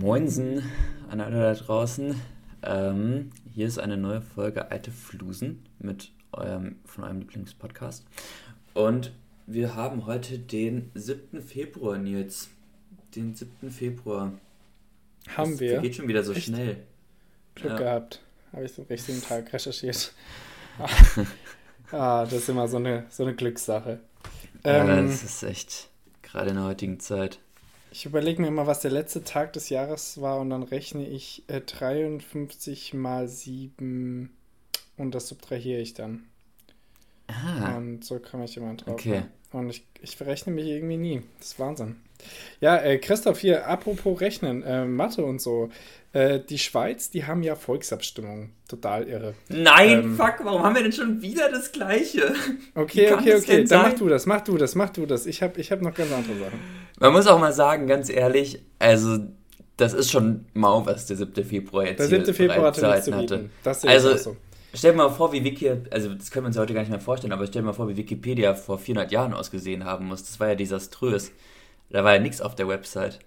Moinsen an alle da draußen. Ähm, hier ist eine neue Folge Alte Flusen mit eurem, von eurem Lieblingspodcast. Und wir haben heute den 7. Februar, Nils. Den 7. Februar. Haben das, wir. Der geht schon wieder so Echt? schnell. Glück ja. gehabt. Habe ich so richtigen Tag recherchiert. ah, das ist immer so eine, so eine Glückssache. Ja, ähm, das ist echt gerade in der heutigen Zeit. Ich überlege mir immer, was der letzte Tag des Jahres war und dann rechne ich äh, 53 mal 7 und das subtrahiere ich dann. Ah. Und so komme ich immer drauf. Okay. Und ich, ich verrechne mich irgendwie nie. Das ist Wahnsinn. Ja, äh, Christoph, hier, apropos Rechnen, äh, Mathe und so. Äh, die Schweiz, die haben ja Volksabstimmungen. Total irre. Nein, ähm, fuck, warum haben wir denn schon wieder das Gleiche? Okay, okay, okay. Dann mach du das, mach du das, mach du das. Ich habe ich hab noch ganz andere Sachen. Man muss auch mal sagen, ganz ehrlich, also das ist schon mau, was der 7. Februar jetzt Der 7. Februar hatte nichts zu bieten. Das also, so. Stell dir mal vor, wie Wiki, also das können wir uns heute gar nicht mehr vorstellen, aber stell dir mal vor, wie Wikipedia vor 400 Jahren ausgesehen haben muss. Das war ja desaströs. Da war ja nichts auf der Website.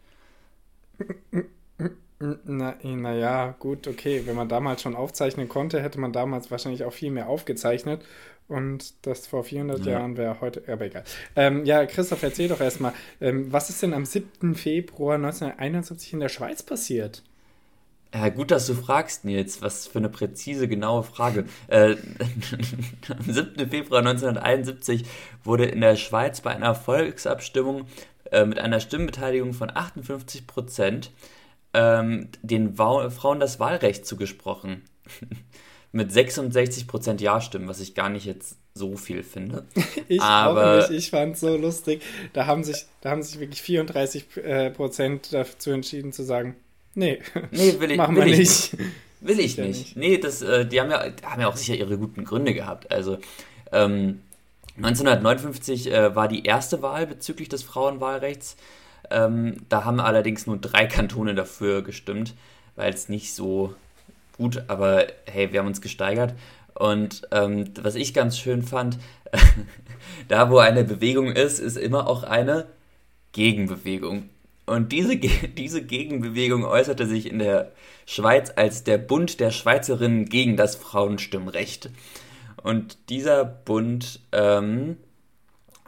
Na, naja, gut, okay. Wenn man damals schon aufzeichnen konnte, hätte man damals wahrscheinlich auch viel mehr aufgezeichnet. Und das vor 400 ja. Jahren wäre heute, aber egal. Ähm, ja, Christoph, erzähl doch erstmal, ähm, was ist denn am 7. Februar 1971 in der Schweiz passiert? Ja, gut, dass du fragst, Nils. Was für eine präzise, genaue Frage. äh, am 7. Februar 1971 wurde in der Schweiz bei einer Volksabstimmung äh, mit einer Stimmenbeteiligung von 58 Prozent ähm, den Wa Frauen das Wahlrecht zugesprochen. mit 66 Prozent Ja-Stimmen, was ich gar nicht jetzt so viel finde. ich Aber auch nicht. Ich fand es so lustig. Da haben sich, da haben sich wirklich 34 äh, Prozent dazu entschieden zu sagen, nee, nee will ich, machen wir nicht. nicht. Will ich nicht. nicht. Nee, das, äh, die haben ja, haben ja auch sicher ihre guten Gründe gehabt. Also ähm, 1959 äh, war die erste Wahl bezüglich des Frauenwahlrechts. Ähm, da haben allerdings nur drei Kantone dafür gestimmt, weil es nicht so gut, aber hey, wir haben uns gesteigert. Und ähm, was ich ganz schön fand, da wo eine Bewegung ist, ist immer auch eine Gegenbewegung. Und diese, diese Gegenbewegung äußerte sich in der Schweiz als der Bund der Schweizerinnen gegen das Frauenstimmrecht. Und dieser Bund ähm,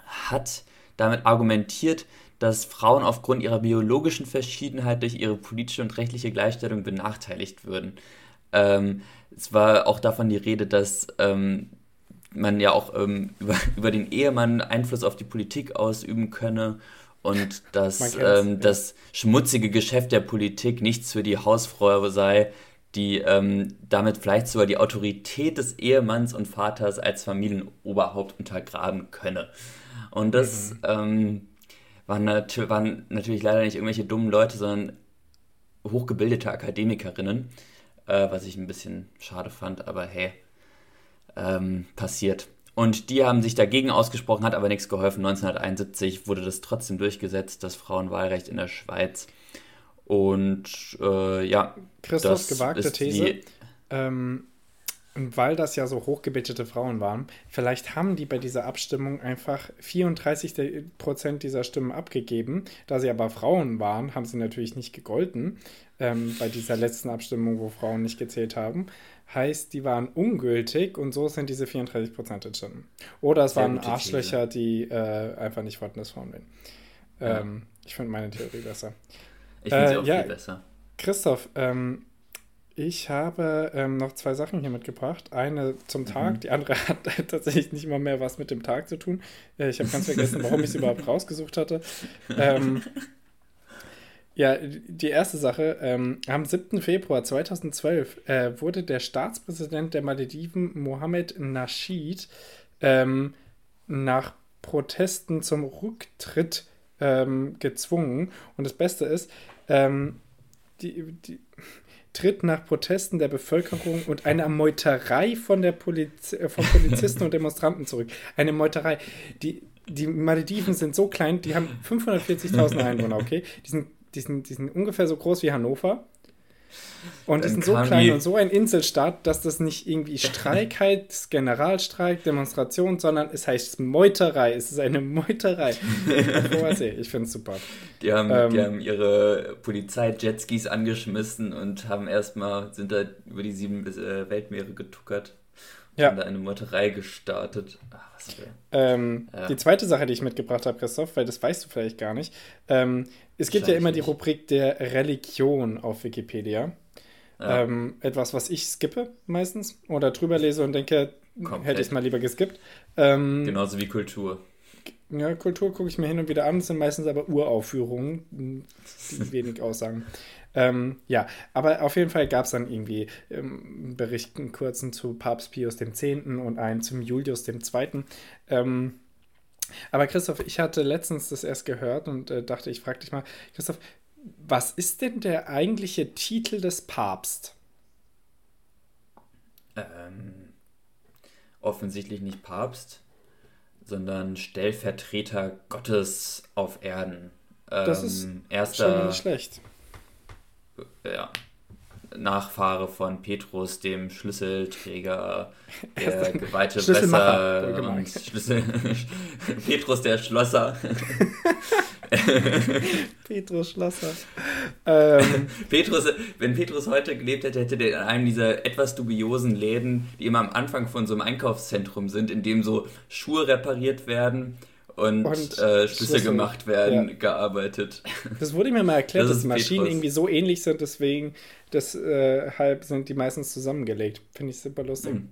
hat damit argumentiert, dass Frauen aufgrund ihrer biologischen Verschiedenheit durch ihre politische und rechtliche Gleichstellung benachteiligt würden. Ähm, es war auch davon die Rede, dass ähm, man ja auch ähm, über, über den Ehemann Einfluss auf die Politik ausüben könne und dass ähm, das schmutzige Geschäft der Politik nichts für die Hausfrau sei, die ähm, damit vielleicht sogar die Autorität des Ehemanns und Vaters als Familienoberhaupt untergraben könne. Und das mhm. ähm, waren, nat waren, natürlich leider nicht irgendwelche dummen Leute, sondern hochgebildete Akademikerinnen, äh, was ich ein bisschen schade fand, aber hey, ähm, passiert. Und die haben sich dagegen ausgesprochen, hat aber nichts geholfen. 1971 wurde das trotzdem durchgesetzt, das Frauenwahlrecht in der Schweiz. Und äh, ja. Christoph, gewagte These. Ähm, weil das ja so hochgebildete Frauen waren, vielleicht haben die bei dieser Abstimmung einfach 34 Prozent dieser Stimmen abgegeben. Da sie aber Frauen waren, haben sie natürlich nicht gegolten ähm, bei dieser letzten Abstimmung, wo Frauen nicht gezählt haben. Heißt, die waren ungültig und so sind diese 34 Prozent entstanden. Oder es Sehr waren Arschlöcher, die äh, einfach nicht wollten, dass Frauen wählen. Ähm, ja. Ich finde meine Theorie besser. Ich finde sie äh, auch ja, viel besser. Christoph, ähm, ich habe ähm, noch zwei Sachen hier mitgebracht. Eine zum mhm. Tag, mhm. die andere hat tatsächlich nicht mal mehr was mit dem Tag zu tun. Äh, ich habe ganz vergessen, warum ich es überhaupt rausgesucht hatte. Ähm, ja, die erste Sache. Ähm, am 7. Februar 2012 äh, wurde der Staatspräsident der Malediven, Mohammed Nasheed, ähm, nach Protesten zum Rücktritt ähm, gezwungen. Und das Beste ist, ähm, die, die, tritt nach Protesten der Bevölkerung und einer Meuterei von, der Poliz äh, von Polizisten und Demonstranten zurück. Eine Meuterei. Die, die Malediven sind so klein, die haben 540.000 Einwohner, okay? Die sind, die, sind, die sind ungefähr so groß wie Hannover. Und die sind so klein und so ein Inselstaat, dass das nicht irgendwie Streik heißt, Generalstreik, Demonstration, sondern es heißt Meuterei. Es ist eine Meuterei. ich finde es super. Die haben, ähm, die haben ihre Polizei-Jetskis angeschmissen und haben erstmal, sind da über die sieben äh, Weltmeere getuckert. Ja. Haben da eine Meuterei gestartet. Ach, ähm, ja. Die zweite Sache, die ich mitgebracht habe, Christoph, weil das weißt du vielleicht gar nicht. Ähm, es gibt ja immer die Rubrik der Religion auf Wikipedia. Ja. Ähm, etwas, was ich skippe meistens oder drüber lese und denke, Komplett. hätte ich es mal lieber geskippt. Ähm, Genauso wie Kultur. Ja, Kultur gucke ich mir hin und wieder an, das sind meistens aber Uraufführungen, die wenig aussagen. Ähm, ja, aber auf jeden Fall gab es dann irgendwie ähm, Bericht, einen kurzen zu Papst Pius X. und einen zum Julius II. Ähm, aber Christoph, ich hatte letztens das erst gehört und äh, dachte, ich frage dich mal, Christoph, was ist denn der eigentliche Titel des Papst? Ähm, offensichtlich nicht Papst, sondern Stellvertreter Gottes auf Erden. Ähm, das ist ähm, erster, schon nicht schlecht. Ja, Nachfahre von Petrus, dem Schlüsselträger, der geweihte Besser und Schlüssel Petrus der Schlosser. Petrus Schlosser. Ähm. Petrus, wenn Petrus heute gelebt hätte, hätte der in einem dieser etwas dubiosen Läden, die immer am Anfang von so einem Einkaufszentrum sind, in dem so Schuhe repariert werden und, und äh, Schlüssel, gemacht werden, ja. gearbeitet. Das wurde mir mal erklärt, das dass die Maschinen Petrus. irgendwie so ähnlich sind, deswegen deshalb äh, sind die meistens zusammengelegt. Finde ich super lustig. Mhm.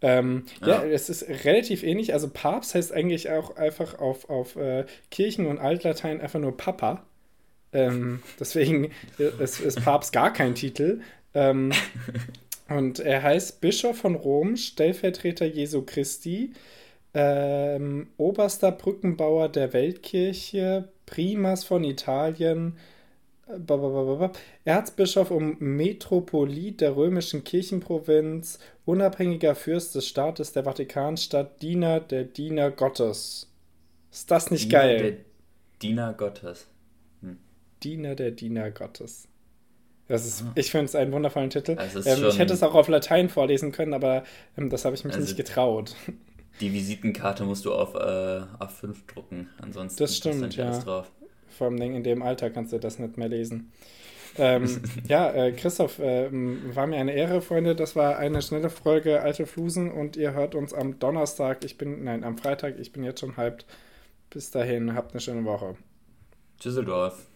Ähm, ja. ja. es ist relativ ähnlich. Also Papst heißt eigentlich auch einfach auf, auf äh, Kirchen- und Altlatein einfach nur Papa. Ähm, deswegen ist, ist, Papst gar kein Titel. Ähm, und er heißt Bischof von Rom, Stellvertreter Jesu Christi, ähm, oberster Brückenbauer der Weltkirche, Primas von Italien, Erzbischof und Metropolit der römischen Kirchenprovinz, unabhängiger Fürst des Staates der Vatikanstadt, Diener der Diener Gottes. Ist das nicht Diener geil? Der Diener Gottes. Hm. Diener der Diener Gottes. Das ist, ah. Ich finde es einen wundervollen Titel. Ähm, ich hätte es auch auf Latein vorlesen können, aber ähm, das habe ich mich also nicht getraut. Die Visitenkarte musst du auf äh, A5 drucken, ansonsten das stimmt, ja. drauf vor allem in dem Alter kannst du das nicht mehr lesen. ähm, ja, äh, Christoph, äh, war mir eine Ehre, Freunde. Das war eine schnelle Folge Alte Flusen und ihr hört uns am Donnerstag. Ich bin, nein, am Freitag. Ich bin jetzt schon hyped. Bis dahin, habt eine schöne Woche. Tschüsseldorf.